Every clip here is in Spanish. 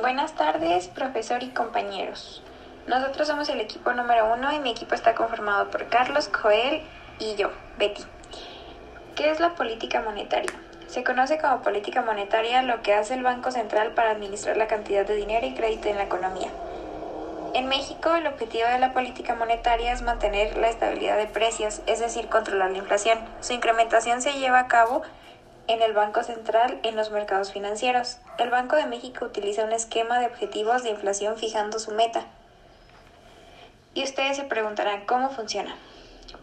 Buenas tardes, profesor y compañeros. Nosotros somos el equipo número uno y mi equipo está conformado por Carlos, Joel y yo, Betty. ¿Qué es la política monetaria? Se conoce como política monetaria lo que hace el Banco Central para administrar la cantidad de dinero y crédito en la economía. En México, el objetivo de la política monetaria es mantener la estabilidad de precios, es decir, controlar la inflación. Su incrementación se lleva a cabo en el Banco Central en los mercados financieros. El Banco de México utiliza un esquema de objetivos de inflación fijando su meta. Y ustedes se preguntarán cómo funciona.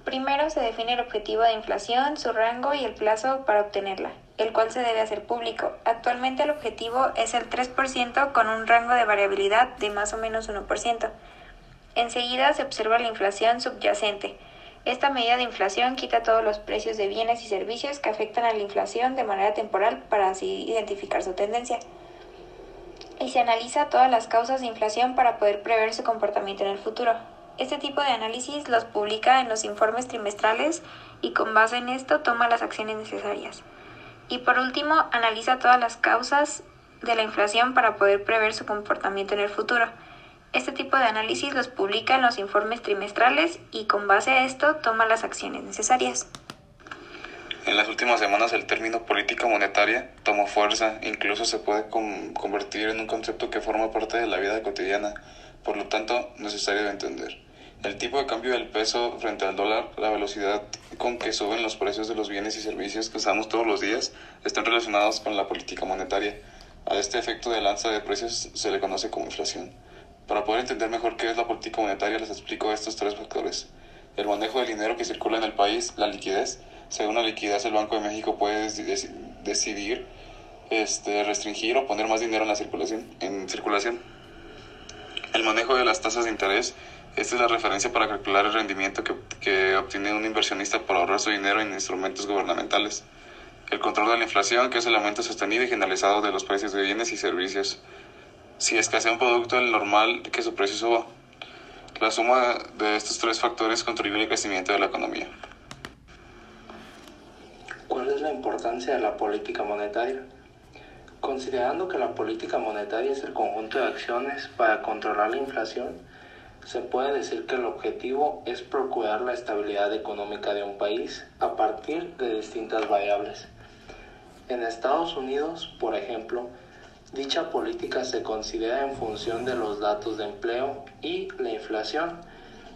Primero se define el objetivo de inflación, su rango y el plazo para obtenerla, el cual se debe hacer público. Actualmente el objetivo es el 3% con un rango de variabilidad de más o menos 1%. Enseguida se observa la inflación subyacente, esta medida de inflación quita todos los precios de bienes y servicios que afectan a la inflación de manera temporal para así identificar su tendencia. Y se analiza todas las causas de inflación para poder prever su comportamiento en el futuro. Este tipo de análisis los publica en los informes trimestrales y con base en esto toma las acciones necesarias. Y por último, analiza todas las causas de la inflación para poder prever su comportamiento en el futuro. Este tipo de análisis los publica en los informes trimestrales y con base a esto toma las acciones necesarias. En las últimas semanas el término política monetaria tomó fuerza, incluso se puede convertir en un concepto que forma parte de la vida cotidiana, por lo tanto necesario de entender. El tipo de cambio del peso frente al dólar, la velocidad con que suben los precios de los bienes y servicios que usamos todos los días, están relacionados con la política monetaria. A este efecto de lanza de precios se le conoce como inflación. Para poder entender mejor qué es la política monetaria, les explico estos tres factores. El manejo del dinero que circula en el país, la liquidez. Según la liquidez, el Banco de México puede decidir este, restringir o poner más dinero en la circulación. En circulación. El manejo de las tasas de interés. Esta es la referencia para calcular el rendimiento que, que obtiene un inversionista por ahorrar su dinero en instrumentos gubernamentales. El control de la inflación, que es el aumento sostenido y generalizado de los precios de bienes y servicios si escasea un producto, el normal que su precio suba. La suma de estos tres factores contribuye al crecimiento de la economía. ¿Cuál es la importancia de la política monetaria? Considerando que la política monetaria es el conjunto de acciones para controlar la inflación, se puede decir que el objetivo es procurar la estabilidad económica de un país a partir de distintas variables. En Estados Unidos, por ejemplo, Dicha política se considera en función de los datos de empleo y la inflación.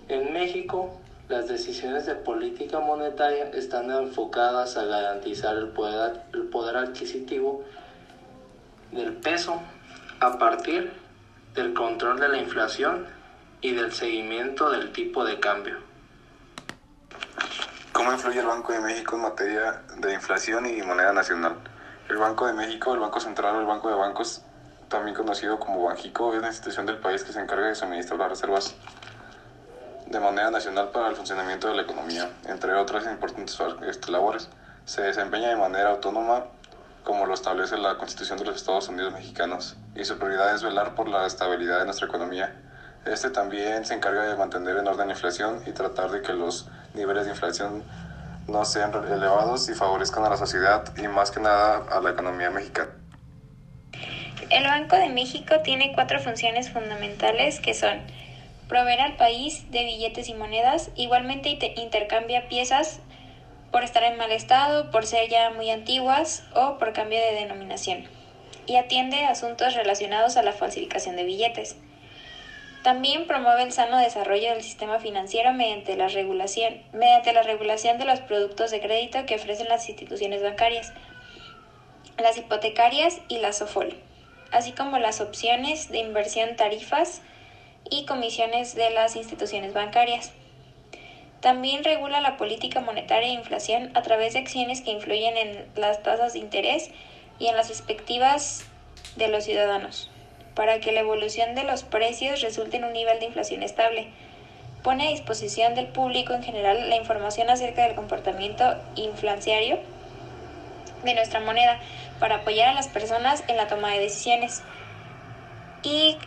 En México, las decisiones de política monetaria están enfocadas a garantizar el poder, el poder adquisitivo del peso a partir del control de la inflación y del seguimiento del tipo de cambio. ¿Cómo influye el Banco de México en materia de inflación y moneda nacional? El Banco de México, el Banco Central o el Banco de Bancos, también conocido como Banjico, es la institución del país que se encarga de suministrar las reservas de moneda nacional para el funcionamiento de la economía, entre otras importantes este, labores. Se desempeña de manera autónoma como lo establece la Constitución de los Estados Unidos mexicanos, y su prioridad es velar por la estabilidad de nuestra economía. Este también se encarga de mantener en orden la inflación y tratar de que los niveles de inflación no sean elevados y favorezcan a la sociedad y más que nada a la economía mexicana. El Banco de México tiene cuatro funciones fundamentales que son proveer al país de billetes y monedas, igualmente intercambia piezas por estar en mal estado, por ser ya muy antiguas o por cambio de denominación, y atiende asuntos relacionados a la falsificación de billetes. También promueve el sano desarrollo del sistema financiero mediante la regulación, mediante la regulación de los productos de crédito que ofrecen las instituciones bancarias, las hipotecarias y la SOFOL, así como las opciones de inversión tarifas y comisiones de las instituciones bancarias. También regula la política monetaria e inflación a través de acciones que influyen en las tasas de interés y en las expectativas de los ciudadanos para que la evolución de los precios resulte en un nivel de inflación estable. Pone a disposición del público en general la información acerca del comportamiento inflacionario de nuestra moneda para apoyar a las personas en la toma de decisiones. Y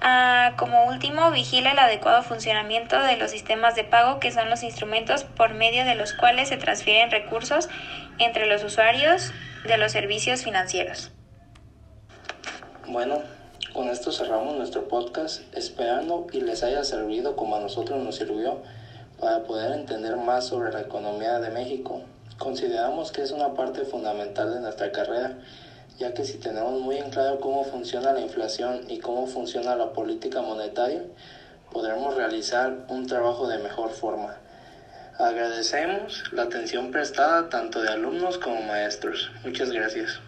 ah, como último, vigila el adecuado funcionamiento de los sistemas de pago, que son los instrumentos por medio de los cuales se transfieren recursos entre los usuarios de los servicios financieros. Bueno, Con esto cerramos nuestro podcast, esperando y les haya servido como a nosotros nos sirvió para poder entender más sobre la economía de México. Consideramos que es una parte fundamental de nuestra carrera, ya que si tenemos muy en claro cómo funciona la inflación y cómo funciona la política monetaria, podremos realizar un trabajo de mejor forma. Agradecemos la atención prestada tanto de alumnos como maestros. Muchas gracias.